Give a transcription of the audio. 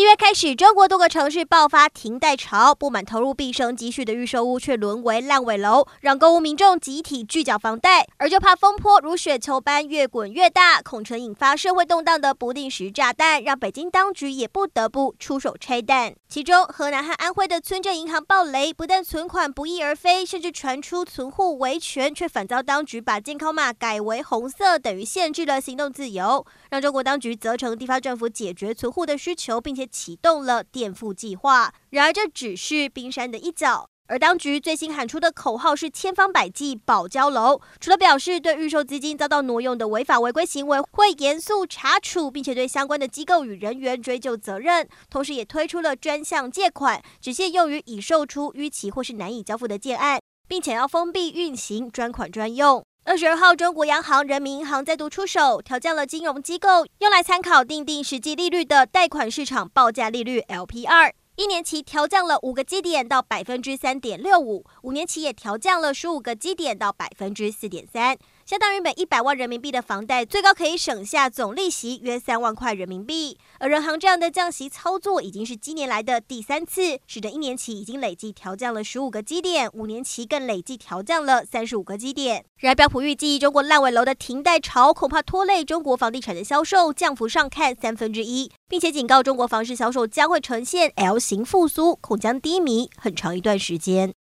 七月开始，中国多个城市爆发停贷潮，不满投入毕生积蓄的预售屋却沦为烂尾楼，让购屋民众集体拒缴房贷。而就怕风波如雪球般越滚越大，恐成引发社会动荡的不定时炸弹，让北京当局也不得不出手拆弹。其中，河南和安徽的村镇银行暴雷，不但存款不翼而飞，甚至传出存户维权，却反遭当局把健康码改为红色，等于限制了行动自由，让中国当局责成地方政府解决存户的需求，并且。启动了垫付计划，然而这只是冰山的一角。而当局最新喊出的口号是千方百计保交楼，除了表示对预售资金遭到挪用的违法违规行为会严肃查处，并且对相关的机构与人员追究责任，同时也推出了专项借款，只限用于已售出逾期或是难以交付的建案，并且要封闭运行，专款专用。二十二号，中国央行、人民银行再度出手，调降了金融机构用来参考定定实际利率的贷款市场报价利率 LPR，一年期调降了五个基点到百分之三点六五，五年期也调降了十五个基点到百分之四点三。相当于每一百万人民币的房贷，最高可以省下总利息约三万块人民币。而人行这样的降息操作，已经是今年来的第三次，使得一年期已经累计调降了十五个基点，五年期更累计调降了三十五个基点。然而，标普预计中国烂尾楼的停贷潮恐怕拖累中国房地产的销售，降幅上看三分之一，并且警告中国房市销售将会呈现 L 型复苏，恐将低迷很长一段时间。